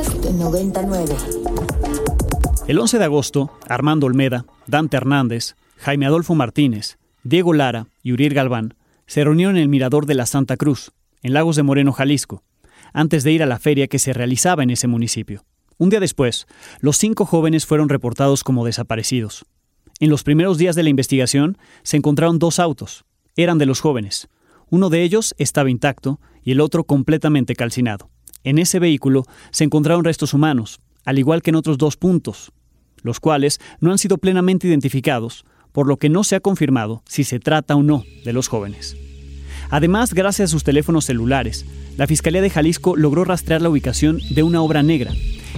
Podcast 99. El 11 de agosto, Armando Olmeda, Dante Hernández, Jaime Adolfo Martínez, Diego Lara y Uriel Galván se reunieron en el Mirador de la Santa Cruz, en Lagos de Moreno, Jalisco, antes de ir a la feria que se realizaba en ese municipio. Un día después, los cinco jóvenes fueron reportados como desaparecidos. En los primeros días de la investigación se encontraron dos autos. Eran de los jóvenes. Uno de ellos estaba intacto y el otro completamente calcinado. En ese vehículo se encontraron restos humanos, al igual que en otros dos puntos, los cuales no han sido plenamente identificados, por lo que no se ha confirmado si se trata o no de los jóvenes. Además, gracias a sus teléfonos celulares, la Fiscalía de Jalisco logró rastrear la ubicación de una obra negra.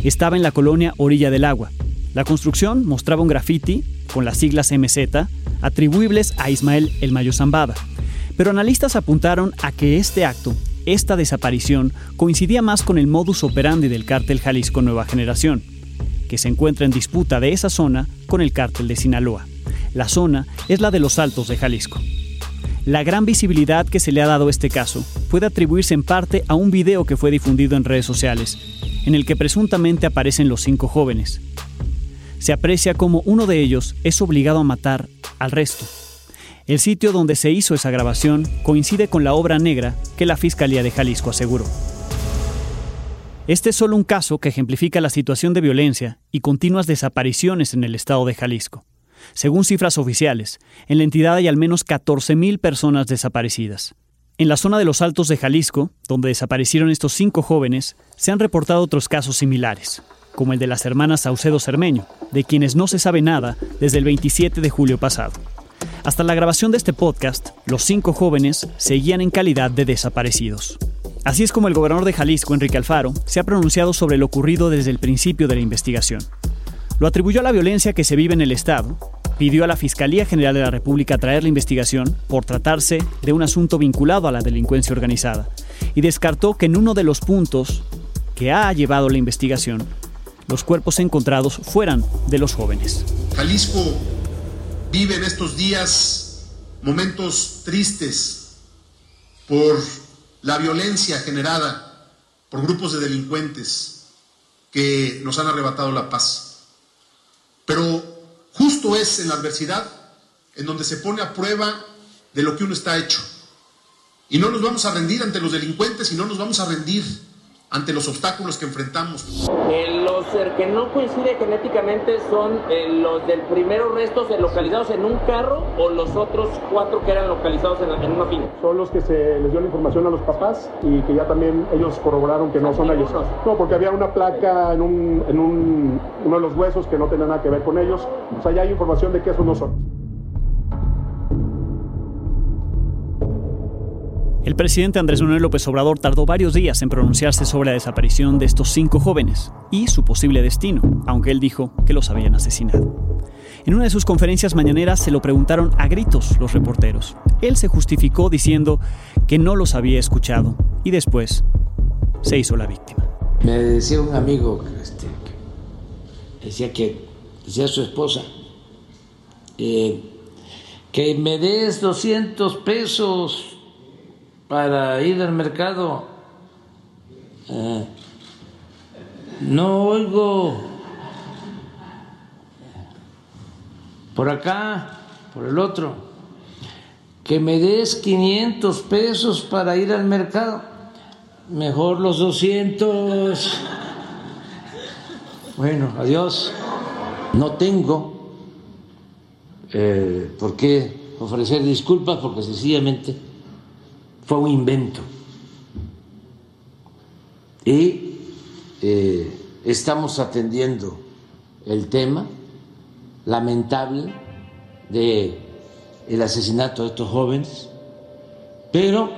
Estaba en la colonia Orilla del Agua. La construcción mostraba un graffiti con las siglas MZ atribuibles a Ismael El Mayo Zambada. Pero analistas apuntaron a que este acto, esta desaparición, coincidía más con el modus operandi del cártel Jalisco Nueva Generación, que se encuentra en disputa de esa zona con el cártel de Sinaloa. La zona es la de los Altos de Jalisco. La gran visibilidad que se le ha dado a este caso puede atribuirse en parte a un video que fue difundido en redes sociales, en el que presuntamente aparecen los cinco jóvenes. Se aprecia como uno de ellos es obligado a matar al resto. El sitio donde se hizo esa grabación coincide con la obra negra que la Fiscalía de Jalisco aseguró. Este es solo un caso que ejemplifica la situación de violencia y continuas desapariciones en el estado de Jalisco. Según cifras oficiales, en la entidad hay al menos 14.000 personas desaparecidas. En la zona de los Altos de Jalisco, donde desaparecieron estos cinco jóvenes, se han reportado otros casos similares, como el de las hermanas Saucedo Cermeño, de quienes no se sabe nada desde el 27 de julio pasado. Hasta la grabación de este podcast, los cinco jóvenes seguían en calidad de desaparecidos. Así es como el gobernador de Jalisco, Enrique Alfaro, se ha pronunciado sobre lo ocurrido desde el principio de la investigación. Lo atribuyó a la violencia que se vive en el Estado, pidió a la Fiscalía General de la República traer la investigación por tratarse de un asunto vinculado a la delincuencia organizada y descartó que en uno de los puntos que ha llevado la investigación, los cuerpos encontrados fueran de los jóvenes. Jalisco vive en estos días momentos tristes por la violencia generada por grupos de delincuentes que nos han arrebatado la paz. Pero justo es en la adversidad en donde se pone a prueba de lo que uno está hecho. Y no nos vamos a rendir ante los delincuentes y no nos vamos a rendir ante los obstáculos que enfrentamos. Eh, los que no coinciden genéticamente son eh, los del primero restos localizados en un carro o los otros cuatro que eran localizados en, una finca. Son los que se les dio la información a los papás y que ya también ellos corroboraron que no son ellos. No, porque había una placa en, un, en un, uno de los huesos que no tenía nada que ver con ellos. O sea, ya hay información de que esos no son. El presidente Andrés Manuel López Obrador tardó varios días en pronunciarse sobre la desaparición de estos cinco jóvenes y su posible destino, aunque él dijo que los habían asesinado. En una de sus conferencias mañaneras se lo preguntaron a gritos los reporteros. Él se justificó diciendo que no los había escuchado y después se hizo la víctima. Me decía un amigo este, decía que decía su esposa eh, que me des 200 pesos para ir al mercado. Eh, no oigo por acá, por el otro, que me des 500 pesos para ir al mercado. Mejor los 200. Bueno, adiós. No tengo eh, por qué ofrecer disculpas porque sencillamente fue un invento. Y eh, estamos atendiendo el tema lamentable de el asesinato de estos jóvenes, pero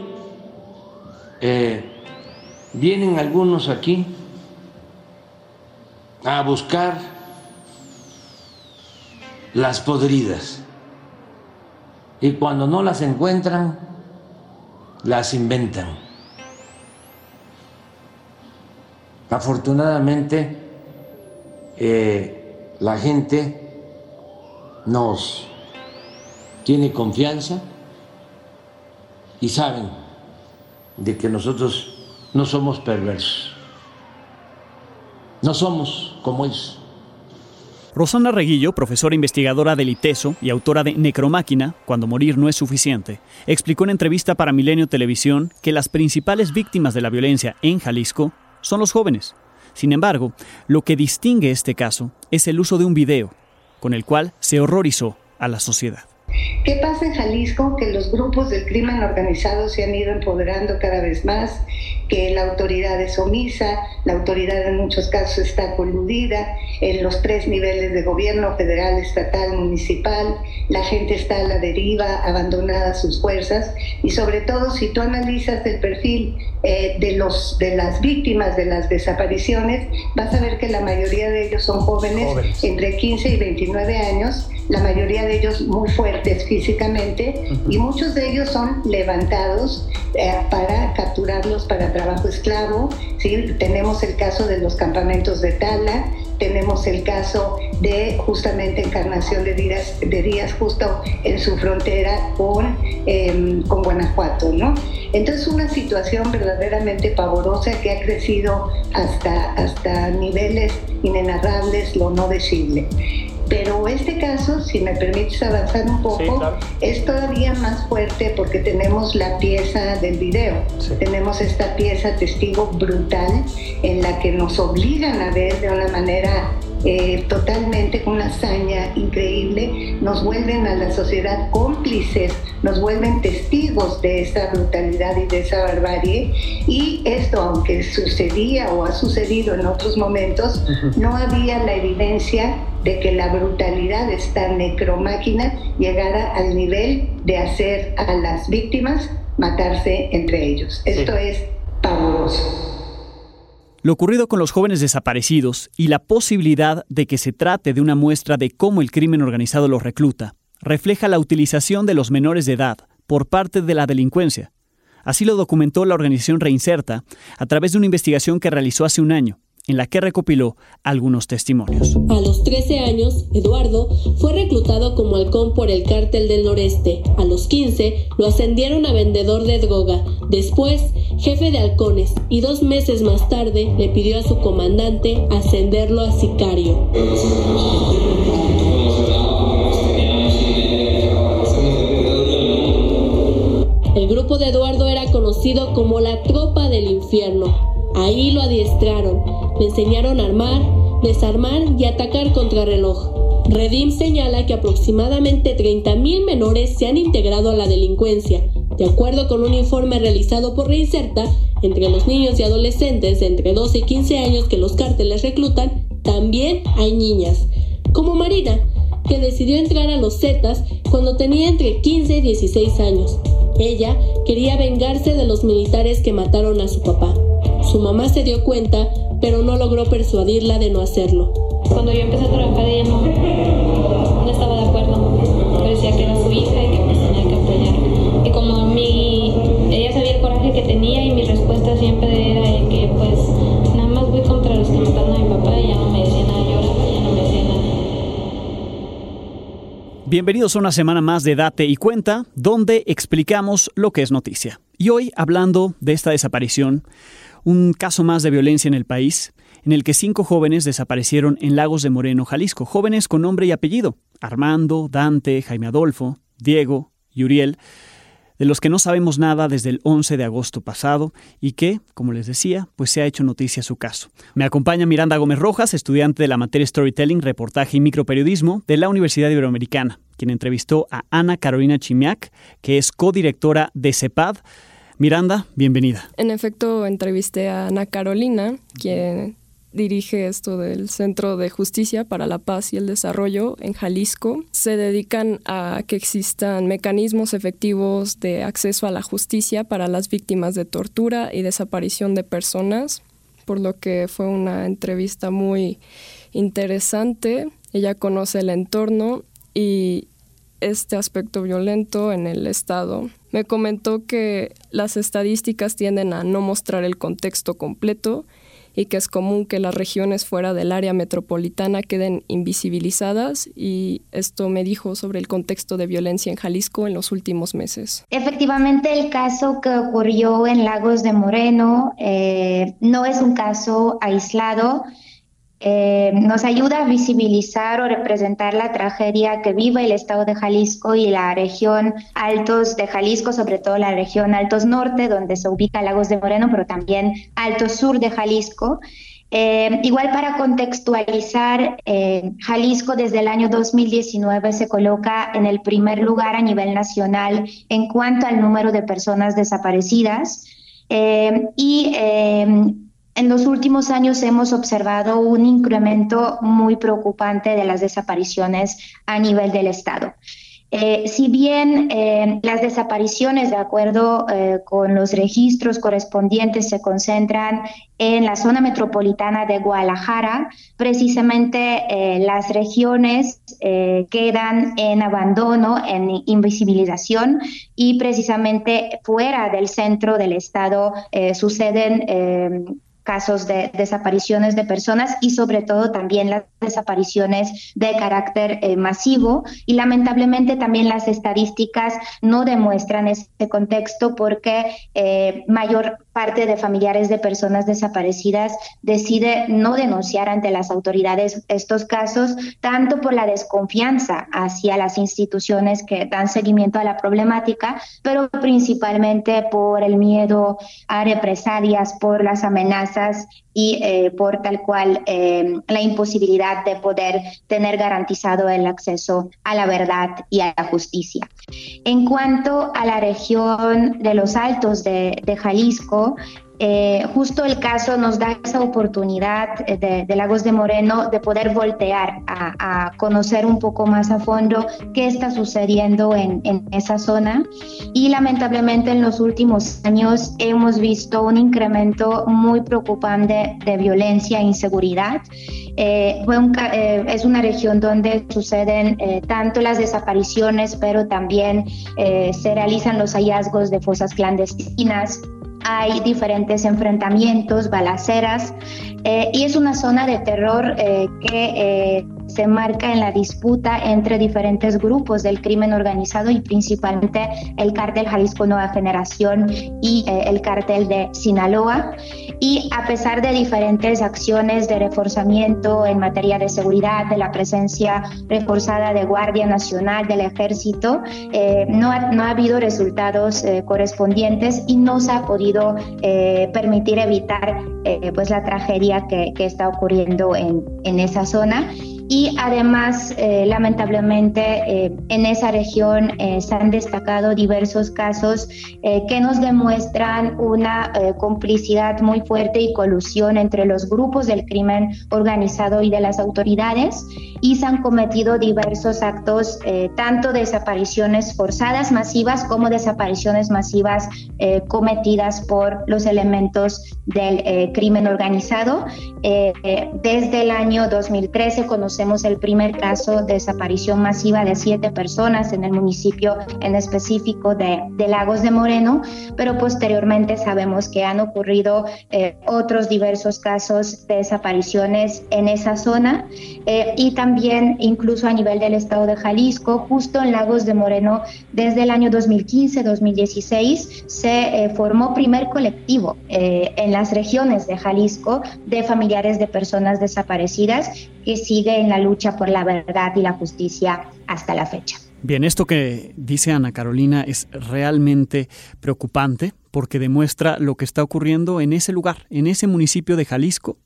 eh, vienen algunos aquí a buscar las podridas y cuando no las encuentran las inventan. Afortunadamente, eh, la gente nos tiene confianza y saben de que nosotros no somos perversos. No somos como ellos. Rosana Reguillo, profesora investigadora del ITESO y autora de Necromáquina, Cuando morir no es suficiente, explicó en entrevista para Milenio Televisión que las principales víctimas de la violencia en Jalisco son los jóvenes. Sin embargo, lo que distingue este caso es el uso de un video, con el cual se horrorizó a la sociedad. ¿Qué pasa en Jalisco? Que los grupos del crimen organizado se han ido empoderando cada vez más, que la autoridad es omisa, la autoridad en muchos casos está coludida en los tres niveles de gobierno, federal, estatal, municipal, la gente está a la deriva, abandonada a sus fuerzas y sobre todo si tú analizas el perfil eh, de, los, de las víctimas de las desapariciones, vas a ver que la mayoría de ellos son jóvenes, entre 15 y 29 años, la mayoría de ellos muy fuertes físicamente y muchos de ellos son levantados eh, para capturarlos para trabajo esclavo. ¿sí? Tenemos el caso de los campamentos de Tala, tenemos el caso de justamente Encarnación de Díaz, de Díaz justo en su frontera con, em, con Guanajuato, ¿no? Entonces una situación verdaderamente pavorosa que ha crecido hasta, hasta niveles inenarrables, lo no decirle. Pero este caso, si me permites avanzar un poco, es todavía más fuerte porque tenemos la pieza del video. Tenemos esta pieza testigo brutal en la que nos obligan a ver de una manera eh, totalmente con una hazaña increíble, nos vuelven a la sociedad cómplices, nos vuelven testigos de esa brutalidad y de esa barbarie. Y esto, aunque sucedía o ha sucedido en otros momentos, no había la evidencia de que la brutalidad de esta necromáquina llegara al nivel de hacer a las víctimas matarse entre ellos. Esto es pavoroso. Lo ocurrido con los jóvenes desaparecidos y la posibilidad de que se trate de una muestra de cómo el crimen organizado los recluta refleja la utilización de los menores de edad por parte de la delincuencia. Así lo documentó la organización Reinserta a través de una investigación que realizó hace un año en la que recopiló algunos testimonios. A los 13 años, Eduardo fue reclutado como halcón por el cártel del noreste. A los 15 lo ascendieron a vendedor de droga, después jefe de halcones y dos meses más tarde le pidió a su comandante ascenderlo a sicario. El grupo de Eduardo era conocido como la tropa del infierno. Ahí lo adiestraron, enseñaron a armar, desarmar y atacar contra reloj. Redim señala que aproximadamente 30.000 menores se han integrado a la delincuencia. De acuerdo con un informe realizado por Reinserta, entre los niños y adolescentes de entre 12 y 15 años que los cárteles reclutan, también hay niñas, como Marina, que decidió entrar a los Zetas cuando tenía entre 15 y 16 años. Ella quería vengarse de los militares que mataron a su papá. Su mamá se dio cuenta, pero no logró persuadirla de no hacerlo. Cuando yo empecé a trabajar, ella no, estaba de acuerdo. Decía que era su hija y que me tenía que apoyar. Y como mi, ella sabía el coraje que tenía y mi respuesta siempre era que pues nada más voy contra los que mataron a mi papá y ya no me decía nada, lloraba y ya no me decía nada. Bienvenidos a una semana más de Date y Cuenta, donde explicamos lo que es noticia. Y hoy, hablando de esta desaparición, un caso más de violencia en el país, en el que cinco jóvenes desaparecieron en Lagos de Moreno, Jalisco, jóvenes con nombre y apellido, Armando, Dante, Jaime Adolfo, Diego y Uriel, de los que no sabemos nada desde el 11 de agosto pasado y que, como les decía, pues se ha hecho noticia su caso. Me acompaña Miranda Gómez Rojas, estudiante de la materia Storytelling, Reportaje y Microperiodismo de la Universidad Iberoamericana, quien entrevistó a Ana Carolina Chimiak, que es codirectora de CEPAD, Miranda, bienvenida. En efecto, entrevisté a Ana Carolina, quien dirige esto del Centro de Justicia para la Paz y el Desarrollo en Jalisco. Se dedican a que existan mecanismos efectivos de acceso a la justicia para las víctimas de tortura y desaparición de personas, por lo que fue una entrevista muy interesante. Ella conoce el entorno y este aspecto violento en el Estado. Me comentó que las estadísticas tienden a no mostrar el contexto completo y que es común que las regiones fuera del área metropolitana queden invisibilizadas y esto me dijo sobre el contexto de violencia en Jalisco en los últimos meses. Efectivamente, el caso que ocurrió en Lagos de Moreno eh, no es un caso aislado eh, nos ayuda a visibilizar o representar la tragedia que vive el estado de Jalisco y la región Altos de Jalisco, sobre todo la región Altos Norte, donde se ubica Lagos de Moreno, pero también Altos Sur de Jalisco. Eh, igual para contextualizar, eh, Jalisco desde el año 2019 se coloca en el primer lugar a nivel nacional en cuanto al número de personas desaparecidas. Eh, y en los últimos años hemos observado un incremento muy preocupante de las desapariciones a nivel del Estado. Eh, si bien eh, las desapariciones, de acuerdo eh, con los registros correspondientes, se concentran en la zona metropolitana de Guadalajara, precisamente las regiones quedan en abandono, en invisibilización y precisamente fuera del centro del estado suceden casos de desapariciones de personas y sobre todo también las desapariciones de carácter eh, masivo y lamentablemente también las estadísticas no demuestran este contexto porque eh, mayor parte de familiares de personas desaparecidas decide no denunciar ante las autoridades estos casos, tanto por la desconfianza hacia las instituciones que dan seguimiento a la problemática, pero principalmente por el miedo a represalias, por las amenazas y eh, por tal cual eh, la imposibilidad de poder tener garantizado el acceso a la verdad y a la justicia. En cuanto a la región de los Altos de, Jalisco, eh, justo el caso nos da esa oportunidad de, Lagos de Moreno de poder voltear a, conocer un poco más a fondo qué está sucediendo en, esa zona. Y lamentablemente en los últimos años hemos visto un incremento muy preocupante de violencia e inseguridad. Eh, eh, es una región donde suceden tanto las desapariciones, pero también se realizan los hallazgos de fosas clandestinas, hay diferentes enfrentamientos, balaceras, eh, y es una zona de terror eh, que eh, se marca en la disputa entre diferentes grupos del crimen organizado y principalmente el cártel Jalisco Nueva Generación y el cártel de Sinaloa. Y a pesar de diferentes acciones de reforzamiento en materia de seguridad, de la presencia reforzada de Guardia Nacional, del Ejército, no, ha, no ha habido resultados correspondientes y no se ha podido permitir evitar pues la tragedia que, está ocurriendo en, en esa zona y además eh, lamentablemente eh, en esa región eh, se han destacado diversos casos que nos demuestran una complicidad muy fuerte y colusión entre los grupos del crimen organizado y de las autoridades y se han cometido diversos actos tanto desapariciones forzadas masivas como desapariciones masivas cometidas por los elementos del crimen organizado. desde el año 2013 conocemos el primer caso de desaparición masiva de siete personas en el municipio en específico de, Lagos de Moreno, pero posteriormente sabemos que han ocurrido eh, otros diversos casos de desapariciones en esa zona eh, y también incluso a nivel del estado de Jalisco, justo en Lagos de Moreno, desde el año 2015-2016 se eh, formó primer colectivo en las regiones de Jalisco de familiares de personas desaparecidas que sigue en la lucha por la verdad y la justicia hasta la fecha. Bien, esto que dice Ana Carolina es realmente preocupante porque demuestra lo que está ocurriendo en ese lugar, en ese municipio de Jalisco.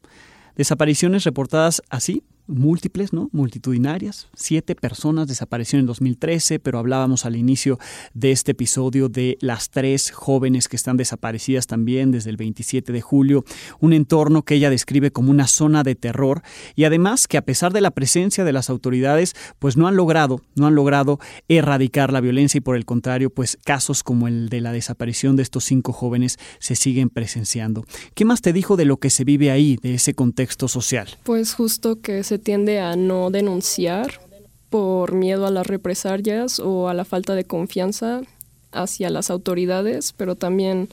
Desapariciones reportadas así, múltiples, ¿no? multitudinarias. Siete personas desaparecieron en 2013, pero hablábamos al inicio de este episodio de las tres jóvenes que están desaparecidas también desde el 27 de julio. Un entorno que ella describe como una zona de terror y además que a pesar de la presencia de las autoridades, pues no han logrado, no han logrado erradicar la violencia y por el contrario, pues casos como el de la desaparición de estos cinco jóvenes se siguen presenciando. ¿Qué más te dijo de lo que se vive ahí, de ese contexto social? Pues justo que se tiende a no denunciar por miedo a las represalias o a la falta de confianza hacia las autoridades, pero también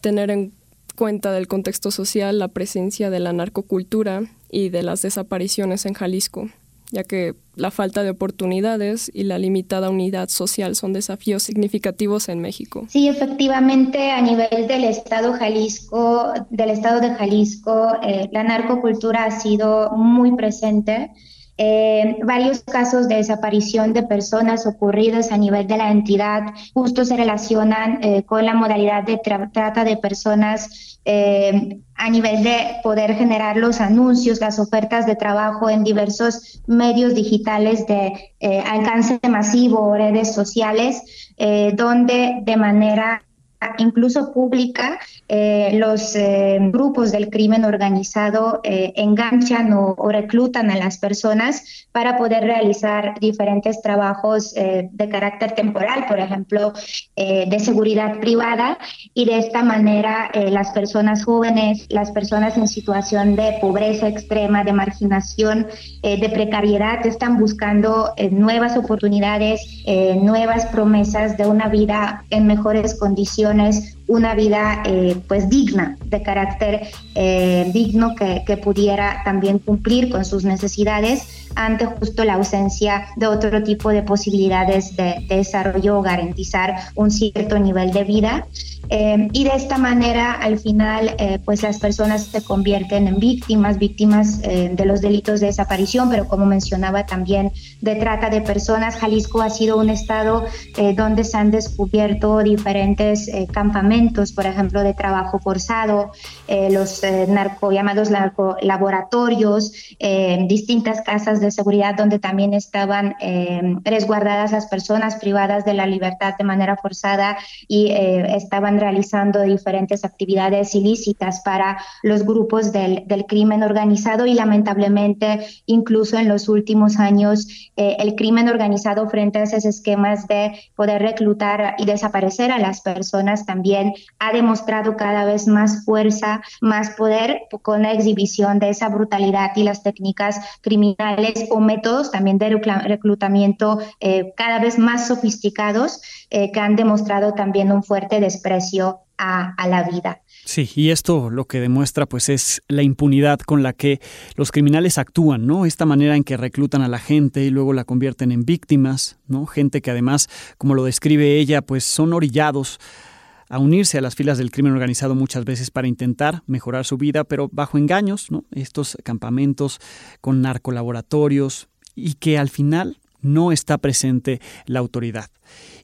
tener en cuenta del contexto social la presencia de la narcocultura y de las desapariciones en Jalisco, ya que la falta de oportunidades y la limitada unidad social son desafíos significativos en México. Sí, efectivamente, a nivel del Estado Jalisco, del Estado de Jalisco, eh, la narcocultura ha sido muy presente. Eh, varios casos de desaparición de personas ocurridos a nivel de la entidad justo se relacionan eh, con la modalidad de trata de personas eh, a nivel de poder generar los anuncios, las ofertas de trabajo en diversos medios digitales de alcance masivo o redes sociales, donde de manera incluso pública, eh, los eh, grupos del crimen organizado eh, enganchan o, reclutan a las personas para poder realizar diferentes trabajos de carácter temporal, por ejemplo, de seguridad privada, y de esta manera las personas jóvenes, las personas en situación de pobreza extrema, de marginación, de precariedad, están buscando nuevas oportunidades, nuevas promesas de una vida en mejores condiciones Nice. Una vida eh, pues digna, de carácter eh, digno que, pudiera también cumplir con sus necesidades ante justo la ausencia de otro tipo de posibilidades de, de desarrollo o garantizar un cierto nivel de vida. Eh, y de esta manera, al final, pues las personas se convierten en víctimas, víctimas de los delitos de desaparición, pero como mencionaba también, de trata de personas. Jalisco ha sido un estado donde se han descubierto diferentes campamentos, por ejemplo, de trabajo forzado, los narco, llamados laboratorios, distintas casas de seguridad donde también estaban resguardadas las personas privadas de la libertad de manera forzada y estaban realizando diferentes actividades ilícitas para los grupos del, crimen organizado y lamentablemente incluso en los últimos años eh, el crimen organizado frente a esos esquemas de poder reclutar y desaparecer a las personas también ha demostrado cada vez más fuerza, más poder con la exhibición de esa brutalidad y las técnicas criminales o métodos también de reclutamiento eh, cada vez más sofisticados eh, que han demostrado también un fuerte desprecio a, la vida. Sí, y esto lo que demuestra pues es la impunidad con la que los criminales actúan, ¿no? Esta manera en que reclutan a la gente y luego la convierten en víctimas, ¿no? Gente que además, como lo describe ella, pues son orillados a unirse a las filas del crimen organizado muchas veces para intentar mejorar su vida, pero bajo engaños, ¿no? Estos campamentos con narcolaboratorios y que al final no está presente la autoridad.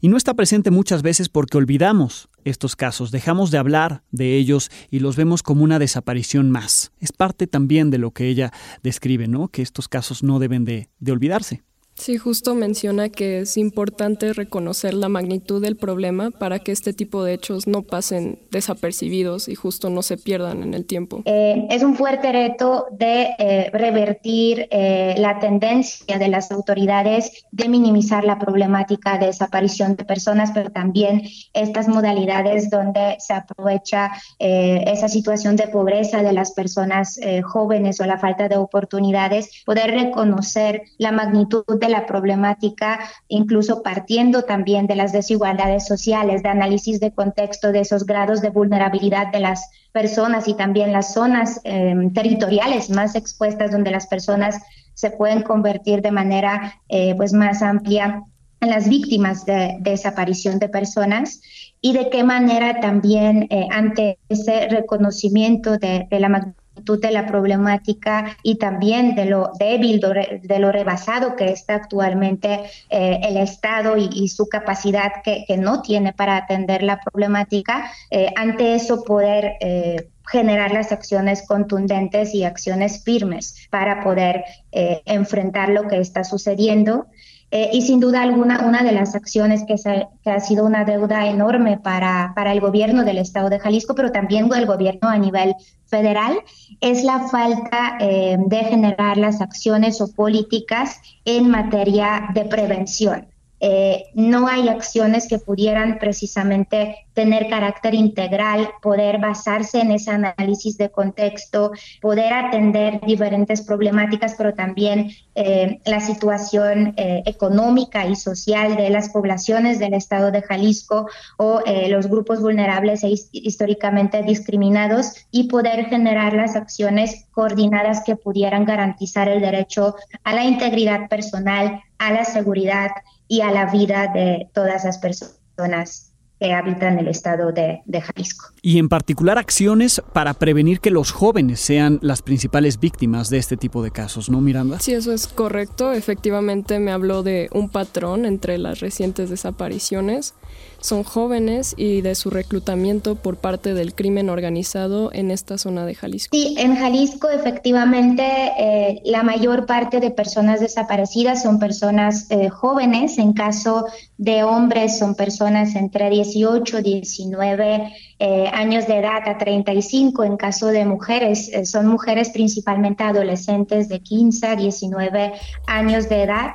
Y no está presente muchas veces porque olvidamos estos casos, dejamos de hablar de ellos y los vemos como una desaparición más. Es parte también de lo que ella describe, ¿no? Que estos casos no deben de, de olvidarse. Sí, justo menciona que es importante reconocer la magnitud del problema para que este tipo de hechos no pasen desapercibidos y justo no se pierdan en el tiempo. Eh, es un fuerte reto de eh, revertir eh, la tendencia de las autoridades de minimizar la problemática de desaparición de personas, pero también estas modalidades donde se aprovecha esa situación de pobreza de las personas jóvenes o la falta de oportunidades, poder reconocer la magnitud de la problemática, incluso partiendo también de las desigualdades sociales, de análisis de contexto de esos grados de vulnerabilidad de las personas y también las zonas em, territoriales más expuestas donde las personas se pueden convertir de manera eh, pues más amplia en las víctimas de, desaparición de personas y de qué manera también eh, ante ese reconocimiento de, la magnitud de la problemática y también de lo débil, de lo rebasado que está actualmente eh, el Estado y, su capacidad que, no tiene para atender la problemática, eh, ante eso poder eh, generar las acciones contundentes y acciones firmes para poder enfrentar lo que está sucediendo. Y sin duda alguna, una de las acciones que, que, ha sido una deuda enorme para, para el gobierno del Estado de Jalisco, pero también el gobierno a nivel federal es la falta eh, de generar las acciones o políticas en materia de prevención. Eh, no hay acciones que pudieran precisamente tener carácter integral, poder basarse en ese análisis de contexto, poder atender diferentes problemáticas, pero también eh, la situación eh, económica y social de las poblaciones del estado de Jalisco o los grupos vulnerables e históricamente discriminados y poder generar las acciones coordinadas que pudieran garantizar el derecho a la integridad personal, a la seguridad y a la vida de todas las personas que habitan el estado de, Jalisco. Y en particular acciones para prevenir que los jóvenes sean las principales víctimas de este tipo de casos, ¿no, Miranda? Sí, eso es correcto. Efectivamente me habló de un patrón entre las recientes desapariciones son jóvenes y de su reclutamiento por parte del crimen organizado en esta zona de Jalisco. Sí, en Jalisco efectivamente eh, la mayor parte de personas desaparecidas son personas eh, jóvenes, en caso de hombres son personas entre 18, 19 eh, años de edad a 35, en caso de mujeres son mujeres principalmente adolescentes de 15 a 19 años de edad.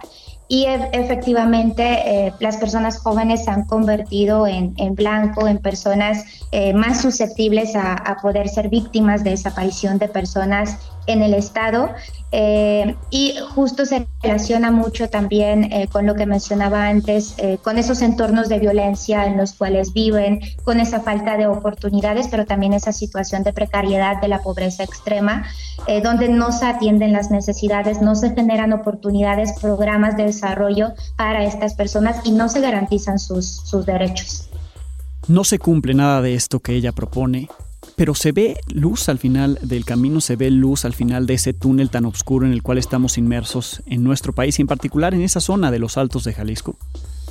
Y efectivamente eh, las personas jóvenes se han convertido en, en blanco, en personas eh, más susceptibles a, poder ser víctimas de desaparición de personas en el Estado eh, y justo se relaciona mucho también eh, con lo que mencionaba antes, eh, con esos entornos de violencia en los cuales viven, con esa falta de oportunidades, pero también esa situación de precariedad de la pobreza extrema, donde no se atienden las necesidades, no se generan oportunidades, programas de desarrollo para estas personas y no se garantizan sus, sus derechos. No se cumple nada de esto que ella propone pero se ve luz al final del camino, se ve luz al final de ese túnel tan oscuro en el cual estamos inmersos en nuestro país y en particular en esa zona de los Altos de Jalisco.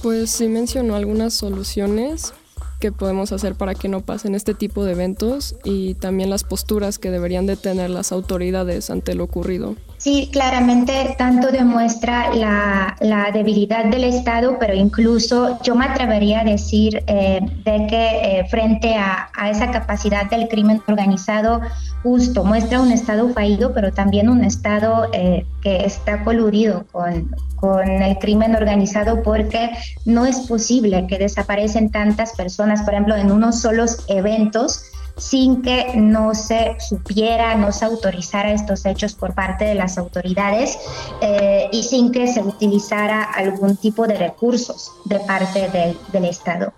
Pues sí mencionó algunas soluciones que podemos hacer para que no pasen este tipo de eventos y también las posturas que deberían de tener las autoridades ante lo ocurrido. Sí, claramente tanto demuestra la, la debilidad del Estado, pero incluso yo me atrevería a decir eh, de que eh, frente a, a, esa capacidad del crimen organizado, justo muestra un Estado fallido, pero también un Estado eh, que está coludido con, con el crimen organizado porque no es posible que desaparecen tantas personas, por ejemplo, en unos solos eventos sin que no se supiera, no se autorizara estos hechos por parte de las autoridades eh, y sin que se utilizara algún tipo de recursos de parte del, Estado.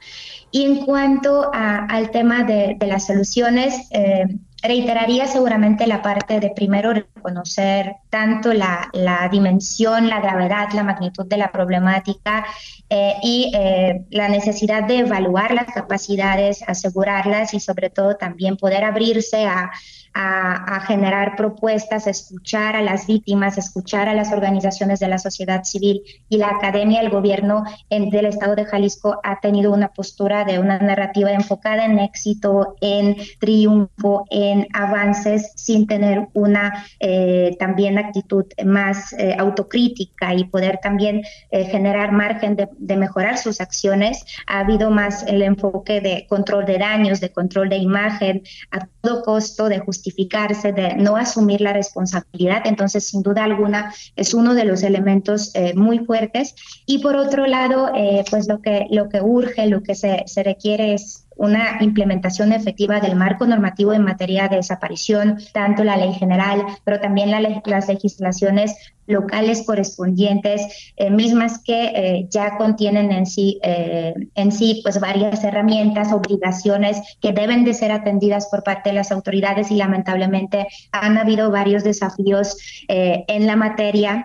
Y en cuanto al tema de, las soluciones, eh, reiteraría seguramente la parte de primero reconocer tanto la, dimensión, la gravedad, la magnitud de la problemática eh, y eh, la necesidad de evaluar las capacidades, asegurarlas y sobre todo también poder abrirse a, a, generar propuestas, escuchar a las víctimas, escuchar a las organizaciones de la sociedad civil y la academia, el gobierno del estado de Jalisco ha tenido una postura de una narrativa enfocada en éxito, en triunfo, en avances, sin tener una eh, también actitud más eh, autocrítica y poder también eh, generar margen de, de mejorar sus acciones. Ha habido más el enfoque de control de daños, de control de imagen, a todo costo de justificarse, de no asumir la responsabilidad. Entonces, sin duda alguna, es uno de los elementos eh, muy fuertes. Y por otro lado, eh, pues lo que, lo que urge, lo que se, se requiere es una implementación efectiva del marco normativo en materia de desaparición, tanto la ley general, pero también las legislaciones locales correspondientes, eh, mismas que eh, ya contienen en sí, eh, en sí pues varias herramientas, obligaciones que deben de ser atendidas por parte de las autoridades y lamentablemente han habido varios desafíos en la materia.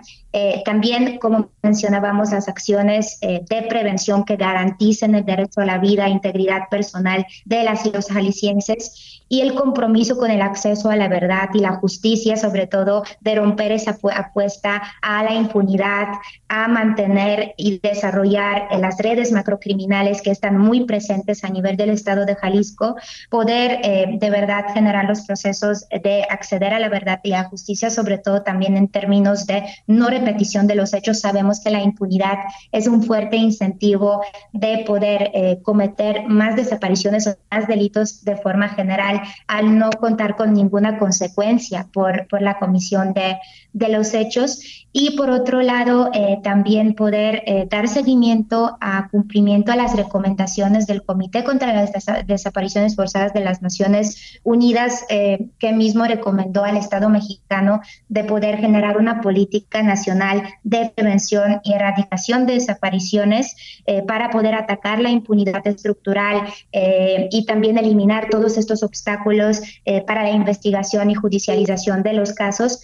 también, como mencionábamos, las acciones de prevención que garanticen el derecho a la vida, integridad personal de las y los jaliscienses y el compromiso con el acceso a la verdad y la justicia, sobre todo de romper esa apuesta a la impunidad, a mantener y desarrollar las redes macrocriminales que están muy presentes a nivel del estado de Jalisco, poder eh, de verdad generar los procesos de acceder a la verdad y la justicia, sobre todo también en términos de no repetición de los hechos. Sabemos que la impunidad es un fuerte incentivo de poder eh, cometer más desapariciones o más delitos de forma general al no contar con ninguna consecuencia por, por la comisión de, de los hechos. Y por otro lado eh, también poder eh, dar seguimiento a cumplimiento a las recomendaciones del Comité contra las Desapariciones Forzadas de las Naciones Unidas, eh, que mismo recomendó al Estado mexicano de poder generar una política nacional de prevención y erradicación de desapariciones para poder atacar la impunidad estructural y también eliminar todos estos obstáculos para la investigación y judicialización de los casos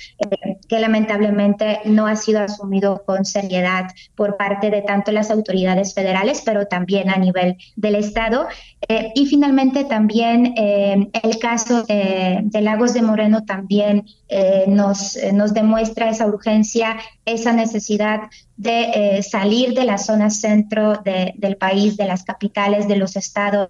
que lamentablemente no ha sido asumido con seriedad por parte de tanto las autoridades federales, pero también a nivel del Estado. Eh, y finalmente también eh, el caso de Lagos de Moreno también eh, nos, nos demuestra esa urgencia, esa necesidad de salir de la zona centro del país, de las capitales, de los estados,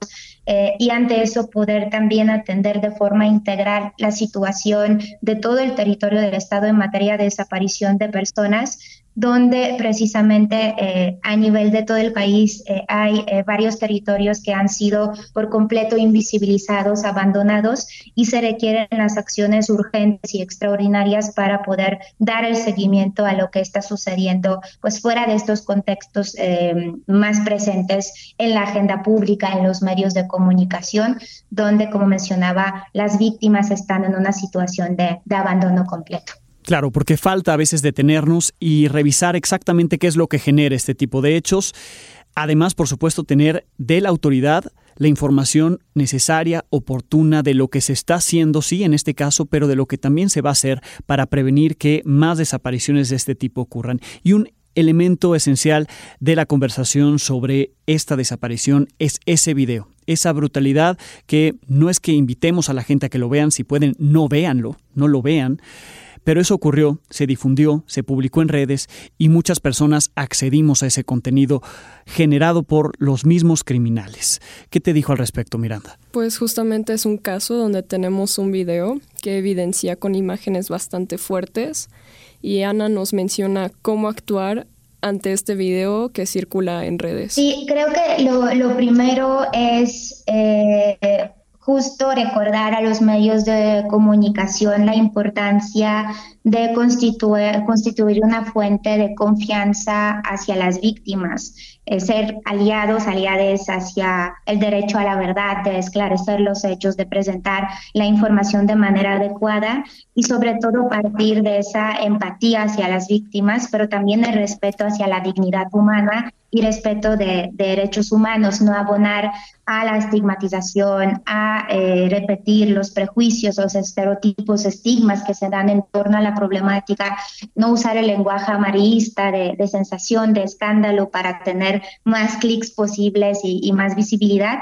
y ante eso poder también atender de forma integral la situación de todo el territorio del estado en materia de desaparición de personas donde precisamente eh, a nivel de todo el país eh, hay eh, varios territorios que han sido por completo invisibilizados, abandonados y se requieren las acciones urgentes y extraordinarias para poder dar el seguimiento a lo que está sucediendo, pues fuera de estos contextos más presentes en la agenda pública, en los medios de comunicación, donde, como mencionaba, las víctimas están en una situación de abandono completo. Claro, porque falta a veces detenernos y revisar exactamente qué es lo que genera este tipo de hechos. Además, por supuesto, tener de la autoridad la información necesaria, oportuna de lo que se está haciendo, sí, en este caso, pero de lo que también se va a hacer para prevenir que más desapariciones de este tipo ocurran. Y un elemento esencial de la conversación sobre esta desaparición es ese video, esa brutalidad que no es que invitemos a la gente a que lo vean, si pueden, no véanlo, no lo vean pero eso ocurrió, se difundió, se publicó en redes y muchas personas accedimos a ese contenido generado por los mismos criminales. ¿Qué te dijo al respecto, Miranda? Pues justamente es un caso donde tenemos un video que evidencia con imágenes bastante fuertes y Ana nos menciona cómo actuar ante este video que circula en redes. Sí, creo que lo, primero es eh, justo recordar a los medios de comunicación la importancia de constituir, constituir una fuente de confianza hacia las víctimas, eh, ser aliados, aliadas hacia el derecho a la verdad, de esclarecer los hechos, de presentar la información de manera adecuada y sobre todo partir de esa empatía hacia las víctimas, pero también el respeto hacia la dignidad humana y respeto de, derechos humanos, no abonar a la estigmatización, a eh, repetir los prejuicios, los estereotipos, estigmas que se dan en torno a la problemática, no usar el lenguaje amarillista de, sensación, de escándalo para tener más clics posibles y, más visibilidad.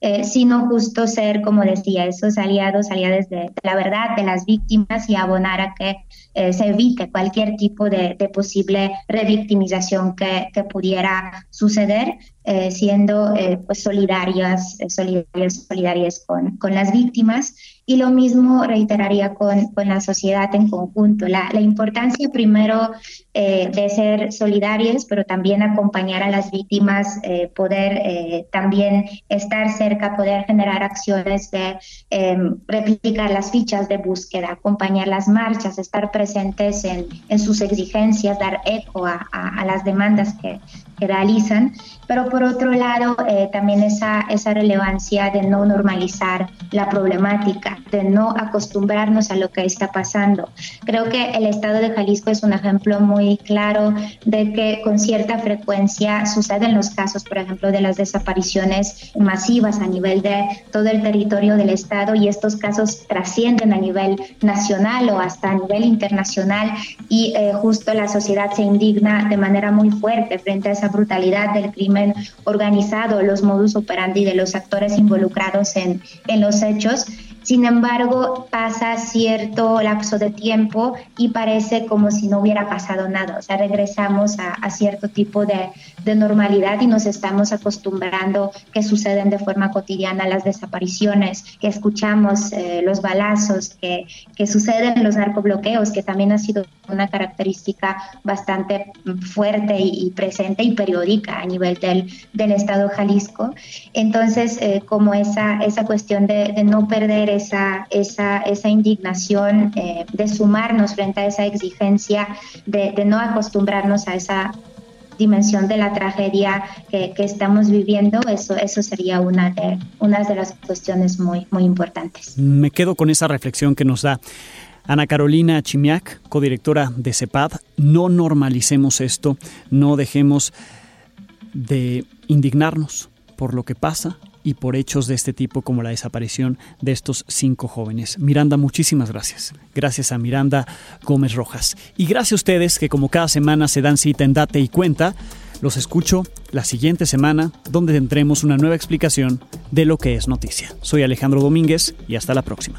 Eh, sino justo ser, como decía, esos aliados, aliados de, la verdad, de las víctimas y abonar a que eh, se evite cualquier tipo de, posible revictimización que pudiera suceder, eh, siendo pues solidarias, solidarias, solidarias con, con las víctimas y lo mismo reiteraría con, con la sociedad en conjunto. La, la importancia primero eh, de ser solidarios, pero también acompañar a las víctimas, eh, poder eh, también estar cerca, poder generar acciones de em, replicar las fichas de búsqueda, acompañar las marchas, estar presentes en, en sus exigencias, dar eco a, a, a las demandas que, que realizan, pero por otro lado también esa, esa relevancia de no normalizar la problemática, de no acostumbrarnos a lo que está pasando. Creo que el estado de Jalisco es un ejemplo muy claro de que con cierta frecuencia suceden los casos, por ejemplo, de las desapariciones masivas a nivel de todo el territorio del estado y estos casos trascienden a nivel nacional o hasta a nivel internacional y eh, justo la sociedad se indigna de manera muy fuerte frente a esa brutalidad del crimen organizado, los modus operandi de los actores involucrados en, en los hechos Sin embargo, pasa cierto lapso de tiempo y parece como si no hubiera pasado nada. O sea, regresamos a, cierto tipo de, normalidad y nos estamos acostumbrando que suceden de forma cotidiana las desapariciones, que escuchamos eh, los balazos, que, que suceden los narcobloqueos, que también ha sido una característica bastante fuerte y, presente y periódica a nivel del, del Estado Jalisco. Entonces, eh, como esa, esa cuestión de, de no perder esa, esa, esa indignación, eh, de sumarnos frente a esa exigencia, de, de, no acostumbrarnos a esa dimensión de la tragedia que, que, estamos viviendo, eso, eso sería una de, una de las cuestiones muy, muy importantes. Me quedo con esa reflexión que nos da. Ana Carolina Chimiak, codirectora de CEPAD, no normalicemos esto, no dejemos de indignarnos por lo que pasa, y por hechos de este tipo como la desaparición de estos cinco jóvenes. Miranda, muchísimas gracias. Gracias a Miranda Gómez Rojas. Y gracias a ustedes que como cada semana se dan cita en Date y Cuenta. Los escucho la siguiente semana donde tendremos una nueva explicación de lo que es noticia. Soy Alejandro Domínguez y hasta la próxima.